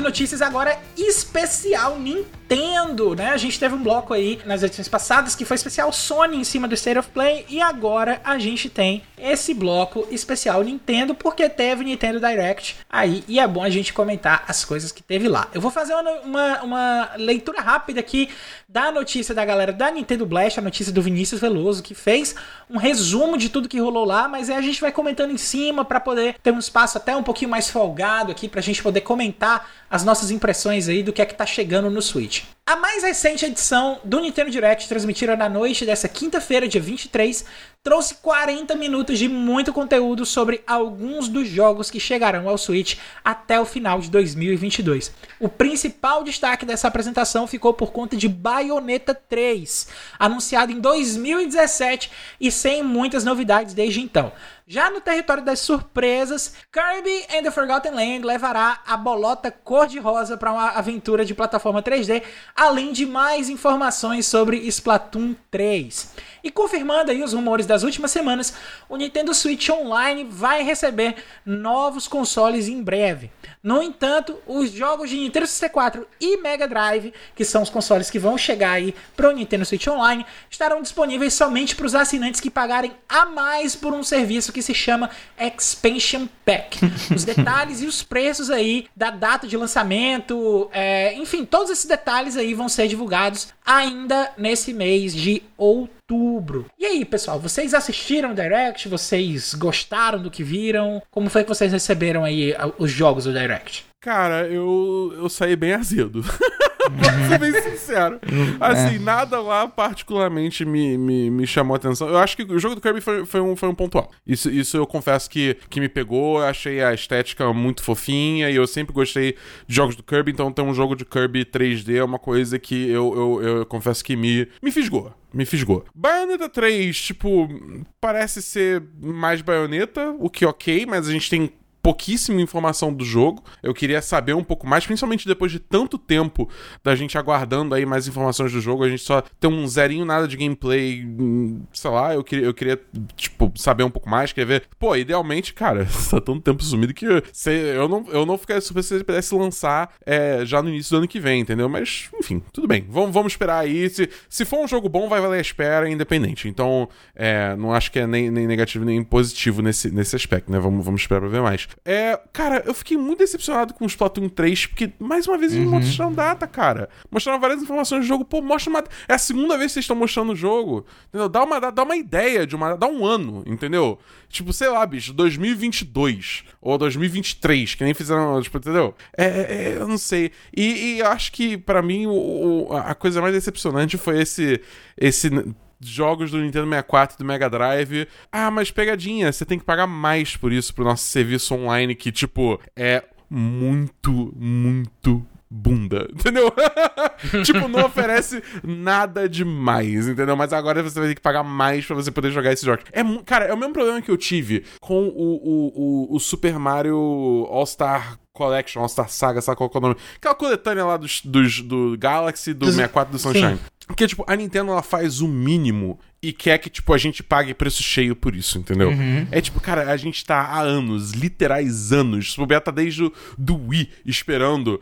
De notícias agora especial Nintendo, né? A gente teve um bloco aí nas edições passadas que foi especial Sony em cima do State of Play e agora a gente tem esse bloco especial Nintendo porque teve Nintendo Direct aí e é bom a gente comentar as coisas que teve lá. Eu vou fazer uma, uma, uma leitura rápida aqui da notícia da galera da Nintendo Blast, a notícia do Vinícius Veloso que fez um resumo de tudo que rolou lá, mas aí a gente vai comentando em cima para poder ter um espaço até um pouquinho mais folgado aqui pra gente poder comentar as nossas impressões aí do que é que tá chegando no Switch. A mais recente edição do Nintendo Direct, transmitida na noite dessa quinta-feira, dia 23, trouxe 40 minutos de muito conteúdo sobre alguns dos jogos que chegarão ao Switch até o final de 2022. O principal destaque dessa apresentação ficou por conta de Bayonetta 3, anunciado em 2017 e sem muitas novidades desde então. Já no território das surpresas, Kirby and the Forgotten Land levará a bolota cor-de-rosa para uma aventura de plataforma 3D, além de mais informações sobre Splatoon 3. E confirmando aí os rumores das últimas semanas, o Nintendo Switch Online vai receber novos consoles em breve. No entanto, os jogos de Nintendo 64 e Mega Drive, que são os consoles que vão chegar aí para o Nintendo Switch Online, estarão disponíveis somente para os assinantes que pagarem a mais por um serviço que se chama Expansion Pack. Os detalhes e os preços aí da data de lançamento, é, enfim, todos esses detalhes aí vão ser divulgados ainda nesse mês de outubro. E aí, pessoal, vocês assistiram o Direct? Vocês gostaram do que viram? Como foi que vocês receberam aí os jogos do Direct? Cara, eu, eu saí bem azedo. pra ser bem sincero. Assim, é. nada lá particularmente me, me, me chamou a atenção. Eu acho que o jogo do Kirby foi, foi, um, foi um pontual. Isso, isso eu confesso que, que me pegou. Eu achei a estética muito fofinha e eu sempre gostei de jogos do Kirby, então ter um jogo de Kirby 3D é uma coisa que eu, eu, eu, eu confesso que me, me fisgou me fisgou. Bayonetta 3, tipo, parece ser mais baioneta, o que ok, mas a gente tem pouquíssima informação do jogo. Eu queria saber um pouco mais, principalmente depois de tanto tempo da gente aguardando aí mais informações do jogo. A gente só tem um zerinho nada de gameplay, hum, sei lá, eu queria, eu queria tipo, saber um pouco mais, queria ver. Pô, idealmente, cara, tá tanto tempo sumido que eu não, eu não ficaria super se ele pudesse lançar é, já no início do ano que vem, entendeu? Mas, enfim, tudo bem. Vamos, vamos esperar aí. Se, se for um jogo bom, vai valer a espera, independente. Então, é, não acho que é nem, nem negativo nem positivo nesse, nesse aspecto, né? Vamos, vamos esperar pra ver mais. É, cara, eu fiquei muito decepcionado com o Splatoon 3, porque, mais uma vez, eles uhum. mostraram data, cara. Mostraram várias informações do jogo. Pô, mostra uma. É a segunda vez que vocês estão mostrando o jogo. Entendeu? Dá uma, dá, dá uma ideia de uma. Dá um ano, entendeu? Tipo, sei lá, bicho, 2022 ou 2023, que nem fizeram, tipo, entendeu? É, é, é eu não sei. E, e acho que, para mim, o, o, a coisa mais decepcionante foi esse. esse jogos do Nintendo 64 e do Mega Drive. Ah, mas pegadinha, você tem que pagar mais por isso pro nosso serviço online que, tipo, é muito, muito bunda, entendeu? tipo, não oferece nada demais, entendeu? Mas agora você vai ter que pagar mais para você poder jogar esses jogos. É, cara, é o mesmo problema que eu tive com o, o, o, o Super Mario All-Star Collection, All-Star Saga, sabe qual é o nome? Aquela coletânea lá dos, dos, do Galaxy, do 64 do Sunshine. Sim. Porque, tipo, a Nintendo ela faz o mínimo e quer que, tipo, a gente pague preço cheio por isso, entendeu? Uhum. É tipo, cara, a gente tá há anos, literais anos, o tá desde o do Wii, esperando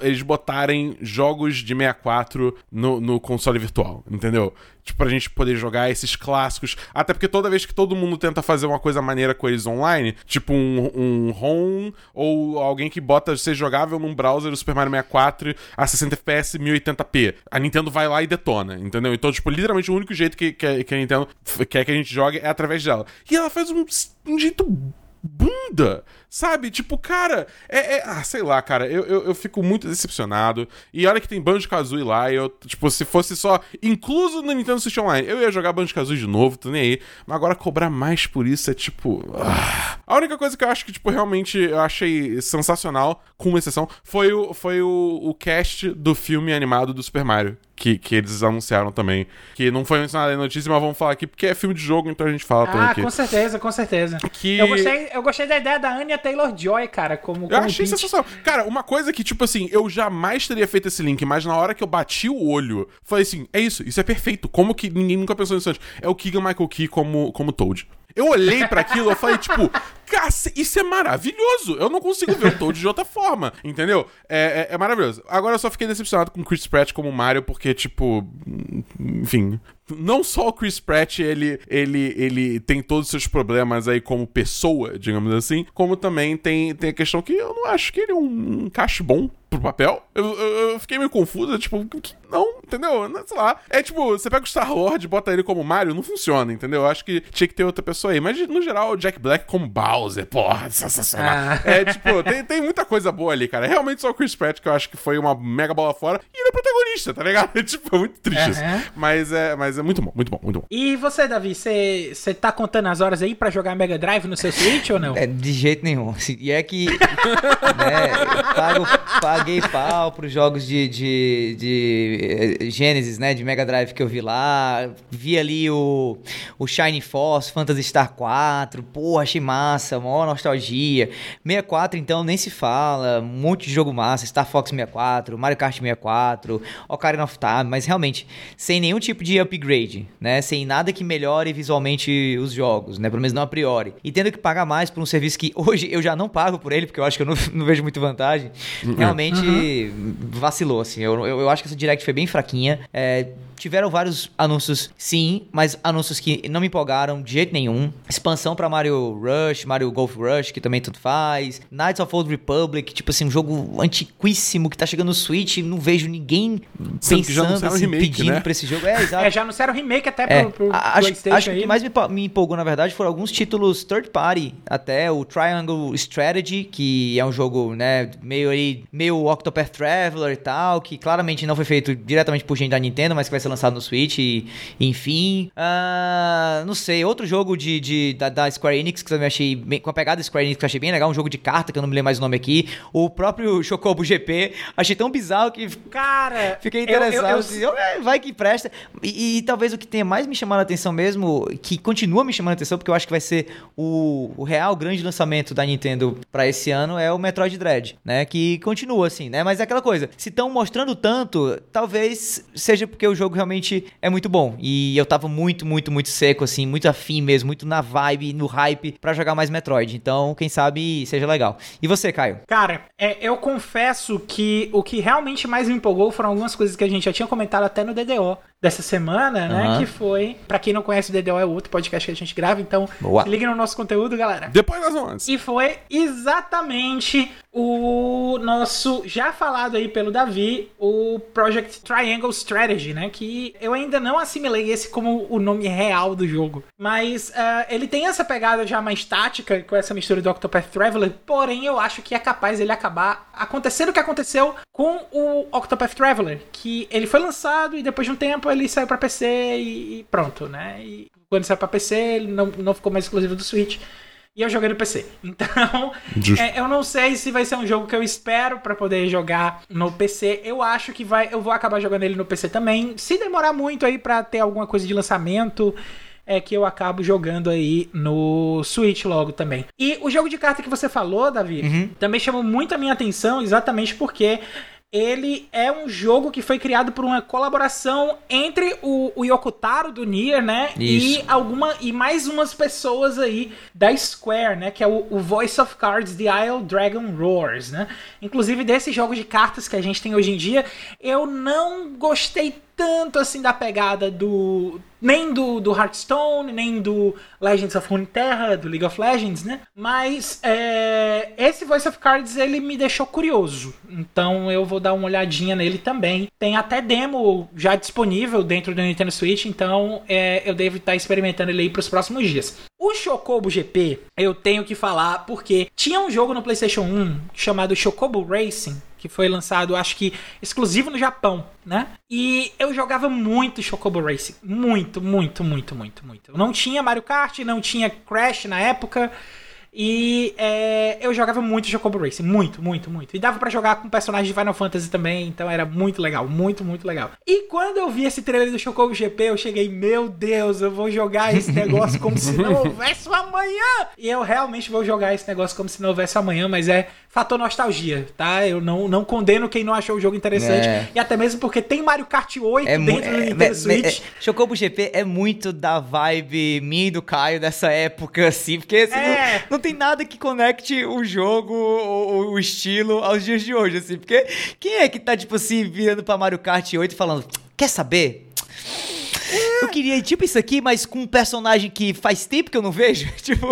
eles botarem jogos de 64 no, no console virtual, entendeu? Tipo, pra gente poder jogar esses clássicos. Até porque toda vez que todo mundo tenta fazer uma coisa maneira com eles online, tipo um, um home ou alguém que bota ser jogável num browser do Super Mario 64 a 60 FPS 1080p, a Nintendo vai lá e detona, entendeu? Então, tipo, literalmente o único jeito que, que, que a Nintendo quer que a gente jogue é através dela. E ela faz um, um jeito bunda, sabe? Tipo, cara, é, é, Ah, sei lá, cara, eu, eu, eu, fico muito decepcionado. E olha que tem Banjo-Kazooie lá, e eu, tipo, se fosse só incluso no Nintendo Switch Online, eu ia jogar Banjo-Kazooie de novo, tô nem aí. Mas agora cobrar mais por isso é tipo... Ah. A única coisa que eu acho que, tipo, realmente eu achei sensacional, com uma exceção, foi o, foi o, o cast do filme animado do Super Mario que, que eles anunciaram também. Que não foi mencionado na notícia, mas vamos falar aqui porque é filme de jogo, então a gente fala ah, também aqui. com certeza, com certeza. Que... Eu, gostei, eu gostei da ideia da Anya Taylor-Joy, cara, como, como Eu achei sensacional. Cara, uma coisa que, tipo assim, eu jamais teria feito esse link, mas na hora que eu bati o olho, falei assim, é isso, isso é perfeito. Como que ninguém nunca pensou nisso antes? É o Keegan Michael Key como, como Toad. Eu olhei para aquilo e falei, tipo, Caça, isso é maravilhoso. Eu não consigo ver o Toad de outra forma, entendeu? É, é, é, maravilhoso. Agora eu só fiquei decepcionado com Chris Pratt como Mario, porque, tipo. Enfim. Não só o Chris Pratt, ele, ele, ele tem todos os seus problemas aí como pessoa, digamos assim, como também tem, tem a questão que eu não acho que ele é um encaixe bom pro papel. Eu, eu, eu fiquei meio confuso, tipo, não, entendeu? Não, sei lá. É tipo, você pega o Star Wars e bota ele como Mario, não funciona, entendeu? Eu acho que tinha que ter outra pessoa aí. Mas no geral, o Jack Black como Bowser, porra, sensacional. Ah. É tipo, tem, tem muita coisa boa ali, cara. Realmente só o Chris Pratt que eu acho que foi uma mega bola fora. E ele é protagonista, tá ligado? É, tipo, é muito triste uhum. Mas, é, mas é muito bom, muito bom, muito bom. E você, Davi, você tá contando as horas aí pra jogar Mega Drive no seu Switch ou não? É, de jeito nenhum. E é que, né, pago, paguei pau pros jogos de, de, de eh, Genesis, né, de Mega Drive que eu vi lá. Vi ali o, o Shiny Force, Phantasy Star 4. Pô, achei massa, maior nostalgia. 64, então, nem se fala. Um monte de jogo massa. Star Fox 64, Mario Kart 64, Ocarina of Time. Mas realmente, sem nenhum tipo de upgrade, né? Sem nada que melhore visualmente os jogos, né? Pelo menos não a priori. E tendo que pagar mais por um serviço que hoje eu já não pago por ele, porque eu acho que eu não, não vejo muito vantagem. Uhum. Realmente uhum. vacilou, assim. Eu, eu, eu, acho que essa Direct foi bem fraquinha. É, tiveram vários anúncios, sim, mas anúncios que não me empolgaram de jeito nenhum. Expansão para Mario Rush, Mario Golf Rush, que também tudo faz. Knights of Old Republic, tipo assim, um jogo antiquíssimo que tá chegando no Switch, não vejo ninguém Sendo pensando, assim, remake, pedindo né? pra esse jogo. É, exato. É, já anunciaram remake até pro, É, pro a- acho, PlayStation acho que o aí. que mais me, me empolgou, na verdade, foram alguns títulos third party, até o Triangle Strategy, que é um jogo, né, meio aí, meio Octopath Traveler e tal, que claramente não foi feito diretamente por gente da Nintendo, mas que vai ser lançado no Switch, e, enfim. Ah, não sei, outro jogo de, de- da, da Square Enix, que eu também achei, bem- com a pegada Square Enix, que eu achei bem legal, um jogo de carta, que eu não me lembro mais o nome aqui, o próprio Chocobo GP, achei tão bizarro que Cara, Fiquei eu- eu- interessado. eu- assim, eu- é, vai que presta. E, e talvez o que tenha mais me chamado a atenção mesmo, que continua me chamando a atenção, porque eu acho que vai ser o, o real grande lançamento da Nintendo pra esse ano, é o Metroid Dread, né? Que continua assim, né? Mas é aquela coisa, se estão mostrando tanto, talvez seja porque o jogo realmente é muito bom. E eu tava muito, muito, muito seco, assim, muito afim mesmo, muito na vibe, no hype pra jogar mais Metroid. Então, quem sabe seja legal. E você, Caio? Cara, é, eu confesso que o que realmente mais me empolgou foram algumas coisas que a gente já tinha comentado até no DDO dessa semana, né? Aham. Que foi, pra quem não conhece o DDO é outro podcast que a gente grava, então Boa. se liga no nosso conteúdo, galera. Depois das 11. E foi exatamente o nosso, já falado aí pelo Davi, o Project Triangle Strategy, né? Que eu ainda não assimilei esse como o nome real do jogo. Mas ah, ele tem essa pegada já mais tática, com essa mistura do Octopath Traveler, porém eu acho que é capaz ele acabar acontecendo o que aconteceu com o Octopath Traveler, que ele foi lançado e depois de um tempo ele saiu pra PC e, pronto, né? E quando saiu pra PC, ele não, não ficou mais exclusivo do Switch. E eu joguei no PC. Então, é, eu não sei se vai ser um jogo que eu espero pra poder jogar no PC. Eu acho que vai, eu vou acabar jogando ele no PC também. Se demorar muito aí pra ter alguma coisa de lançamento, é que eu acabo jogando aí no Switch logo também. E o jogo de carta que você falou, Davi, também chamou muito a minha atenção, exatamente porque ele é um jogo que foi criado por uma colaboração entre o, o Yokotaro do Nier, né? Isso. E alguma e mais umas pessoas aí da Square, né? Que é o, o Voice of Cards The Isle Dragon Roars, né? Inclusive desse jogo de cartas que a gente tem hoje em dia, eu não gostei tanto assim da pegada do nem do, do Hearthstone, nem do Legends of Runeterra, do League of Legends, né? Mas é, esse Voice of Cards ele me deixou curioso, então eu vou dar uma olhadinha nele também. Tem até demo já disponível dentro do Nintendo Switch, então é, eu devo estar experimentando ele aí para os próximos dias. O Chocobo GP eu tenho que falar porque tinha um jogo no PlayStation 1 chamado Chocobo Racing que foi lançado, acho que exclusivo no Japão, né? E eu jogava muito Chocobo Racing, muito, muito, muito, muito, muito. Eu não tinha Mario Kart, não tinha Crash na época. E é, eu jogava muito Chocobo Racing, muito, muito, muito. E dava pra jogar com personagens de Final Fantasy também, então era muito legal, muito, muito legal. E quando eu vi esse trailer do Chocobo GP, eu cheguei, meu Deus, eu vou jogar esse negócio como se não houvesse um amanhã. E eu realmente vou jogar esse negócio como se não houvesse um amanhã, mas é fator nostalgia, tá? Eu não, não condeno quem não achou o jogo interessante. É. E até mesmo porque tem Mario Kart 8 É dentro do é- Nintendo é- Switch. é- Chocobo GP é muito da vibe minha e do Caio dessa época, assim, porque assim, É. não, não tem nada que conecte o jogo, o, o estilo aos dias de hoje, assim, porque quem é que tá, tipo assim, virando pra Mario Kart 8 e falando, quer saber? Eu queria, tipo, isso aqui, mas com um personagem que faz tempo que eu não vejo. tipo,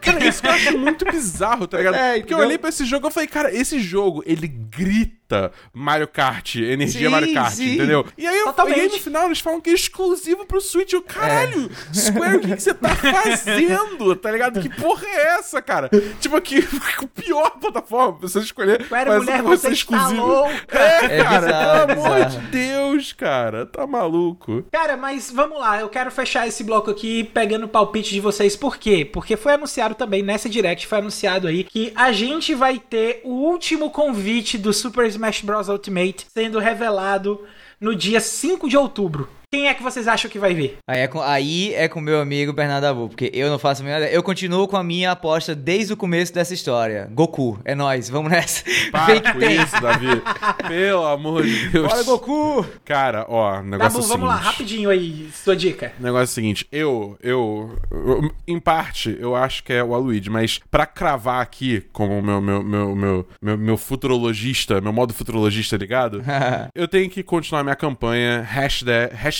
Cara, isso que eu acho muito bizarro, tá ligado? É, Porque eu olhei pra esse jogo e falei, cara, esse jogo, ele grita Mario Kart, energia Sim, Mario Kart, sim. entendeu? E aí, eu, Totalmente. e aí no final eles falam que é exclusivo pro Switch. Eu, caralho, Square, o que, que você tá fazendo? Tá ligado? Que porra é essa, cara? Tipo, aqui, o pior plataforma pra você escolher. Square, mas mulher, você ser está louca. É, É cara, bizarro, pelo amor de Deus, cara. Tá maluco. Cara, mas vamos lá, eu quero fechar esse bloco aqui pegando o palpite de vocês. Por quê? Porque foi anunciado também nessa direct, foi anunciado aí que a gente vai ter o último convite do Super Smash Bros. Ultimate sendo revelado no dia 5 de outubro. Quem é que vocês acham que vai vir? Aí é com, aí é com meu amigo Bernardo Abu, porque eu não faço a menor ideia. Eu continuo com a minha aposta desde o começo dessa história. Goku, é nóis, vamos nessa. Para com isso, Davi. Pelo amor de Deus. Bora, Goku! Cara, ó, o negócio Dabu, é o vamos lá, seguinte. rapidinho aí, sua dica. O negócio é o seguinte, eu, eu, eu- em parte, eu acho que é o Aluigi, mas pra cravar aqui, como meu, meu, meu, meu, meu, meu futurologista, meu modo futurologista ligado, eu tenho que continuar minha campanha, hashtag, Hashtag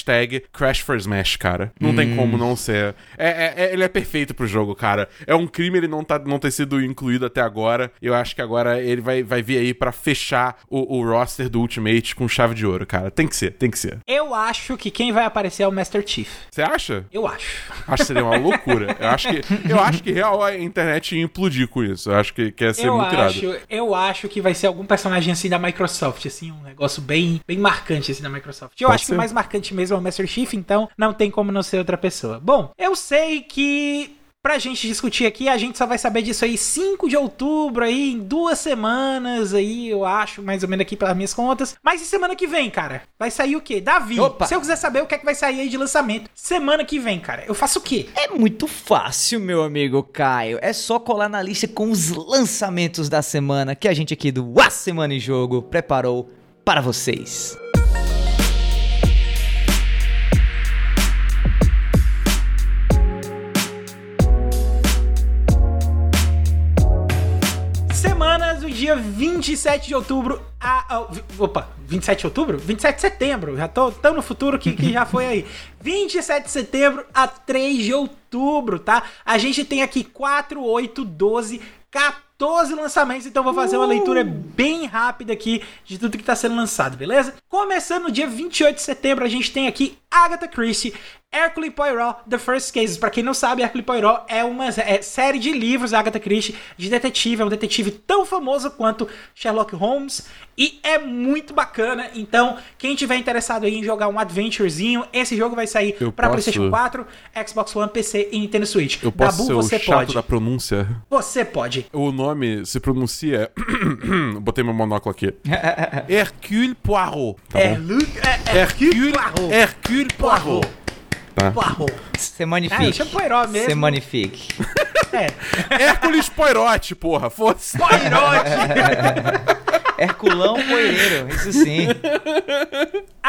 Crash for Smash, cara. Não hum. tem como não ser. É, é, é, ele é perfeito pro jogo, cara. É um crime ele não, tá, não ter sido incluído até agora. Eu acho que agora ele vai, vai vir aí para fechar o, o roster do Ultimate com chave de ouro, cara. Tem que ser, tem que ser. Eu acho que quem vai aparecer é o Master Chief. Você acha? Eu acho. Acho que seria uma loucura. Eu acho que, eu acho que real a internet ia implodir com isso. Eu acho que, que ia ser eu muito acho, irado. Eu acho que vai ser algum personagem assim da Microsoft, assim, um negócio bem, bem marcante assim da Microsoft. Eu Pode acho ser. que o mais marcante mesmo é o Master Chief, então não tem como não ser outra pessoa. Bom, eu sei que pra gente discutir aqui. A gente só vai saber disso aí 5 de outubro, aí, em duas semanas, aí, eu acho, mais ou menos aqui pelas minhas contas. Mas e semana que vem, cara? Vai sair o quê? Davi, Opa. se eu quiser saber o que é que vai sair aí de lançamento, semana que vem, cara, eu faço o quê? É muito fácil, meu amigo Caio. É só colar na lista com os lançamentos da semana que a gente aqui do A Semana em Jogo preparou para vocês. Dia 27 de outubro a, a, Opa, 27 de outubro? 27 de setembro. Já tô tão no futuro que, que já foi aí. 27 de setembro a 3 de outubro, tá? A gente tem aqui 4, 8, 12, 14 lançamentos, então vou fazer uma leitura bem rápida aqui de tudo que está sendo lançado, beleza? Começando no dia 28 de setembro, a gente tem aqui Agatha Christie, Hercule Poirot, The First Cases. Para quem não sabe, Hercule Poirot é uma é, série de livros da Agatha Christie de detetive. É um detetive tão famoso quanto Sherlock Holmes e é muito bacana. Então, quem tiver interessado em jogar um adventurezinho, esse jogo vai sair para posso... PlayStation 4, Xbox One, PC e Nintendo Switch. Eu posso Dabu, ser o você chato pode. da pronúncia? Você pode. O nome se pronuncia. Botei meu monóculo aqui. Hercule Poirot. Tá Hercule, é, Hercule Poirot. Hercule Poirot. Tá. Você magnifique. Ah, chama Poirot mesmo. Você magnifique. É. Hércules Poirote, porra. Foda-se. Poirote! Herculão Poeiro, isso sim.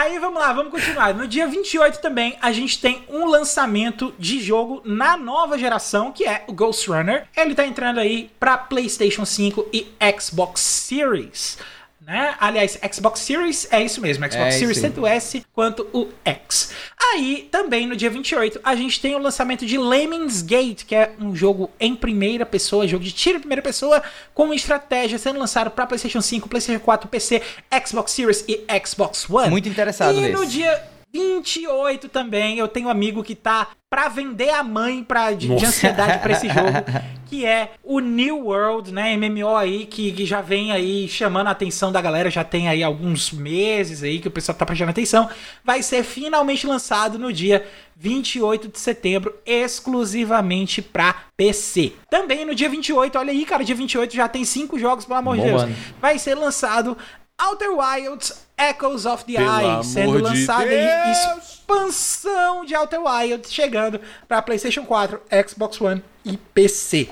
Aí vamos lá, vamos continuar. No dia 28 também a gente tem um lançamento de jogo na nova geração, que é o Ghost Runner. Ele tá entrando aí para PlayStation 5 e Xbox Series. Né? Aliás, Xbox Series é isso mesmo, Xbox é Series tanto o S quanto o X. Aí, também no dia 28, a gente tem o lançamento de Lemmings Gate, que é um jogo em primeira pessoa, jogo de tiro em primeira pessoa, com estratégia sendo lançado para PlayStation 5, PlayStation 4, PC, Xbox Series e Xbox One. Muito interessado E nesse. no dia 28 também, eu tenho um amigo que tá pra vender a mãe pra, de, de ansiedade pra esse jogo, que é o New World, né? MMO aí, que, que, já vem aí chamando a atenção da galera, já tem aí alguns meses aí que o pessoal tá prestando atenção. Vai ser finalmente lançado no dia 28 de setembro, exclusivamente pra PC. Também no dia 28, olha aí, cara, dia 28 já tem cinco jogos, pelo amor de Deus. Vai ser lançado Outer Wilds Echoes of the Eye, sendo lançada de aí expansão de Outer Wilds chegando para PlayStation 4, Xbox One e PC.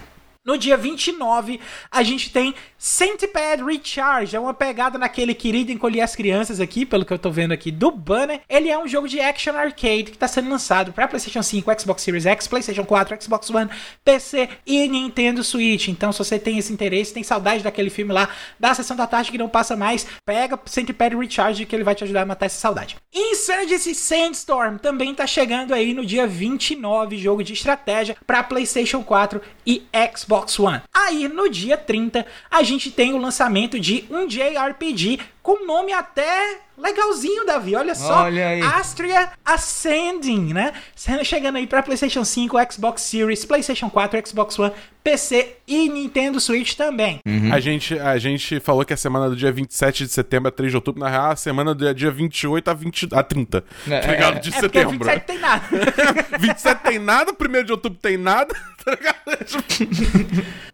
No dia 29, a gente tem Centipede Recharge. É uma pegada naquele querido encolher as crianças aqui, pelo que eu tô vendo aqui do banner. Ele é um jogo de action arcade que tá sendo lançado para PlayStation 5, Xbox Series X, PlayStation 4, Xbox One, PC e Nintendo Switch. Então, se você tem esse interesse, tem saudade daquele filme lá da sessão da tarde que não passa mais, pega Centipede Recharge que ele vai te ajudar a matar essa saudade. Insurgency Sandstorm também tá chegando aí no dia 29, jogo de estratégia para PlayStation 4 e Xbox One. Aí no dia 30 a gente tem o lançamento de um JRPG com nome até legalzinho, Davi. Olha só. Olha Astria Ascending, né? Chegando aí para PlayStation 5, Xbox Series, PlayStation 4, Xbox One, PC e Nintendo Switch também. Uhum. A, gente, a gente falou que a semana do dia 27 de setembro a 3 de outubro, na real, a semana do dia 28 a, 20, a 30. É, tá ligado? De é, setembro. 27 tem nada. 27 tem nada, 1 de outubro tem nada. Tá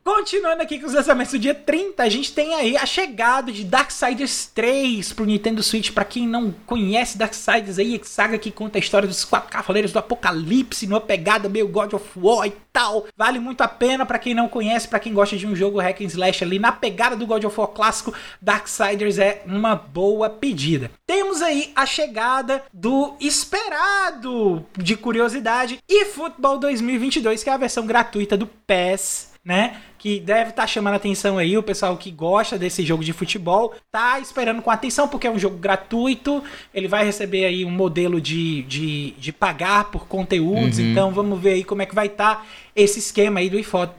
Continuando aqui com os lançamentos do dia 30, a gente tem aí a chegada de Darksiders 3 pro Nintendo Switch. Para quem não conhece Darksiders aí, saga que conta a história dos quatro cavaleiros do apocalipse, numa pegada meio God of War e tal. Vale muito a pena para quem não conhece, para quem gosta de um jogo hack and slash ali na pegada do God of War clássico, Darksiders é uma boa pedida. Temos aí a chegada do esperado de curiosidade e Football 2022, que é a versão gratuita do PES né? Que deve estar tá chamando a atenção aí, o pessoal que gosta desse jogo de futebol, tá esperando com atenção, porque é um jogo gratuito, ele vai receber aí um modelo de, de, de pagar por conteúdos, uhum. então vamos ver aí como é que vai estar tá esse esquema aí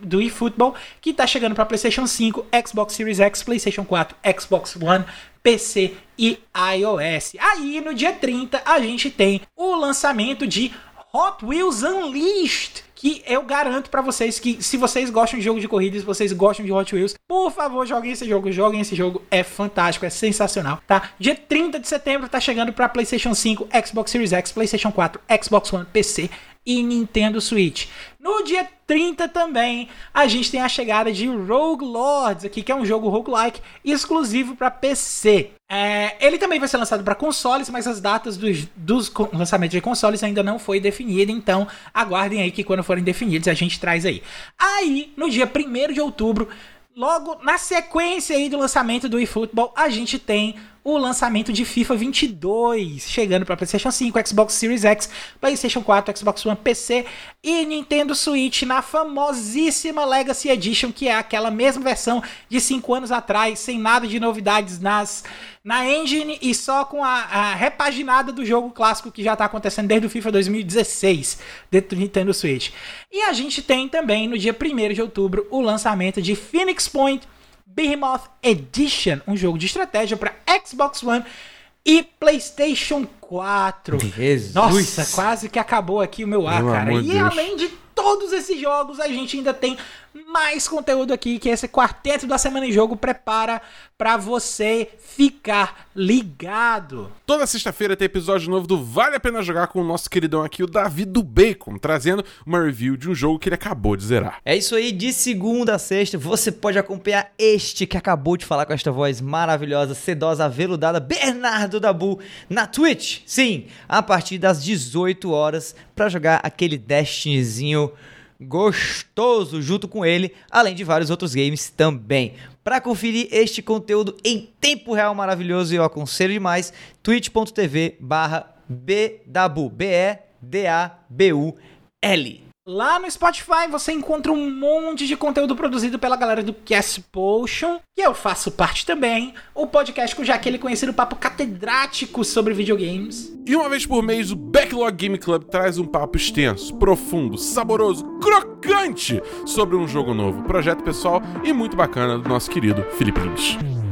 do eFootball, que tá chegando para PlayStation 5, Xbox Series X, PlayStation 4, Xbox One, PC e iOS. Aí no dia 30 a gente tem o lançamento de Hot Wheels Unleashed que eu garanto para vocês que se vocês gostam de jogo de corrida, se vocês gostam de Hot Wheels, por favor, joguem esse jogo, joguem esse jogo, é fantástico, é sensacional, tá? Dia 30 de setembro tá chegando para PlayStation 5, Xbox Series X, PlayStation 4, Xbox One, PC e Nintendo Switch. No dia 30 também, a gente tem a chegada de Rogue Lords aqui, que é um jogo roguelike exclusivo para PC. É, ele também vai ser lançado para consoles, mas as datas dos, dos lançamentos de consoles ainda não foi definida, então aguardem aí que quando forem definidos a gente traz aí. Aí, no dia 1 de outubro, logo na sequência aí do lançamento do eFootball, a gente tem o lançamento de FIFA 22, chegando para PlayStation 5, Xbox Series X, PlayStation 4, Xbox One, PC e Nintendo Switch na famosíssima Legacy Edition, que é aquela mesma versão de 5 anos atrás, sem nada de novidades nas na engine e só com a, a repaginada do jogo clássico que já está acontecendo desde o FIFA 2016 dentro do Nintendo Switch. E a gente tem também no dia 1 de outubro o lançamento de Phoenix Point Behemoth Edition, um jogo de estratégia para Xbox One e PlayStation 4. Jesus. Nossa, quase que acabou aqui o meu ar, meu cara. E Deus. além de todos esses jogos, a gente ainda tem mais conteúdo aqui que esse quarteto da semana em jogo prepara para você ficar ligado. Toda sexta-feira tem episódio novo do Vale a Pena Jogar com o nosso queridão aqui, o Davi do Bacon, trazendo uma review de um jogo que ele acabou de zerar. É isso aí, de segunda a sexta você pode acompanhar este que acabou de falar com esta voz maravilhosa, sedosa, aveludada, Bernardo Dabu, na Twitch. Sim, a partir das 18 horas para jogar aquele Destinyzinho gostoso junto com ele, além de vários outros games também. Para conferir este conteúdo em tempo real maravilhoso, eu aconselho demais twitch.tv barra B-E-D-A-B-U-L. Lá no Spotify você encontra um monte de conteúdo produzido pela galera do Cast Potion, que eu faço parte também, o podcast com aquele conhecido papo catedrático sobre videogames. E uma vez por mês o Backlog Game Club traz um papo extenso, profundo, saboroso, crocante sobre um jogo novo, projeto pessoal e muito bacana do nosso querido Felipe Lins.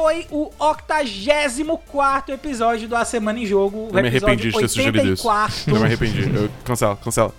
Foi o 84 episódio do A Semana em Jogo. Eu me arrependi de ter sugerido isso. Eu me arrependi. Eu, cancela, cancela.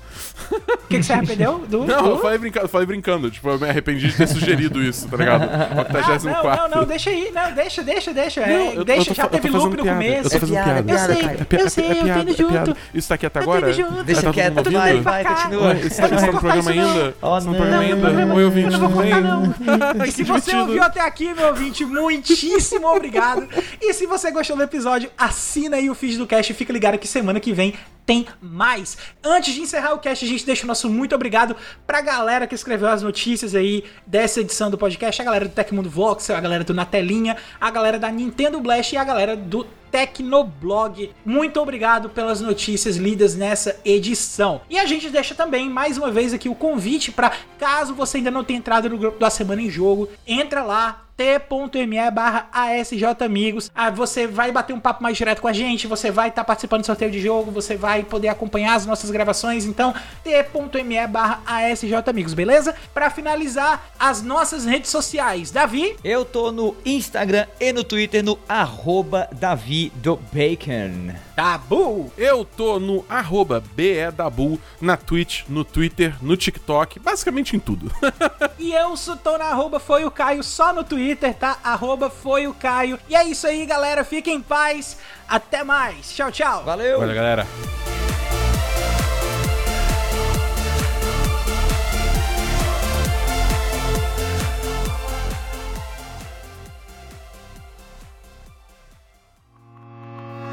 O que, que, você arrependeu? Do, não, do... Eu, falei brincando, eu falei brincando. Tipo, eu me arrependi de ter sugerido isso, tá ligado? 84. Ah, não, não, não, deixa aí. Não, deixa, deixa, deixa. Não, é, eu, deixa, eu tô, já teve loop no começo. Eu tô fazendo piada. Eu sei, eu sei, eu entendo junto. Isso tá aqui até agora? Deixa tá quieto, vai, vai, continua. Isso tá no programa ainda? Isso no programa ainda? Oi, ouvinte, tudo bem? E se você ouviu até aqui, meu ouvinte, muitíssimo obrigado. E se você gostou do episódio, assina aí o feed do cast e fica ligado que semana que vem tem mais. Antes de encerrar o cast, a gente deixa o nosso muito obrigado pra galera que escreveu as notícias aí dessa edição do podcast, a galera do Tecmundo Voxel, a galera do Na Telinha, a galera da Nintendo Blast e a galera do Tecnoblog. Muito obrigado pelas notícias lidas nessa edição. E a gente deixa também mais uma vez aqui o convite para caso você ainda não tenha entrado no grupo da Semana em Jogo, entra lá, t.me barra asjamigos. Ah, você vai bater um papo mais direto com a gente, você vai estar tá participando do sorteio de jogo, você vai poder acompanhar as nossas gravações, então t.me barra asjamigos, beleza? Para finalizar, as nossas redes sociais. Davi? Eu tô no Instagram e no Twitter no arroba Davi do Bacon. Dabu! Eu tô no arroba BEDabu na Twitch, no Twitter, no TikTok, basicamente em tudo. e eu tô na arroba foi o Caio só no Twitter, tá? Arroba foi o Caio. E é isso aí, galera. Fiquem em paz. Até mais. Tchau, tchau. Valeu. Valeu, galera.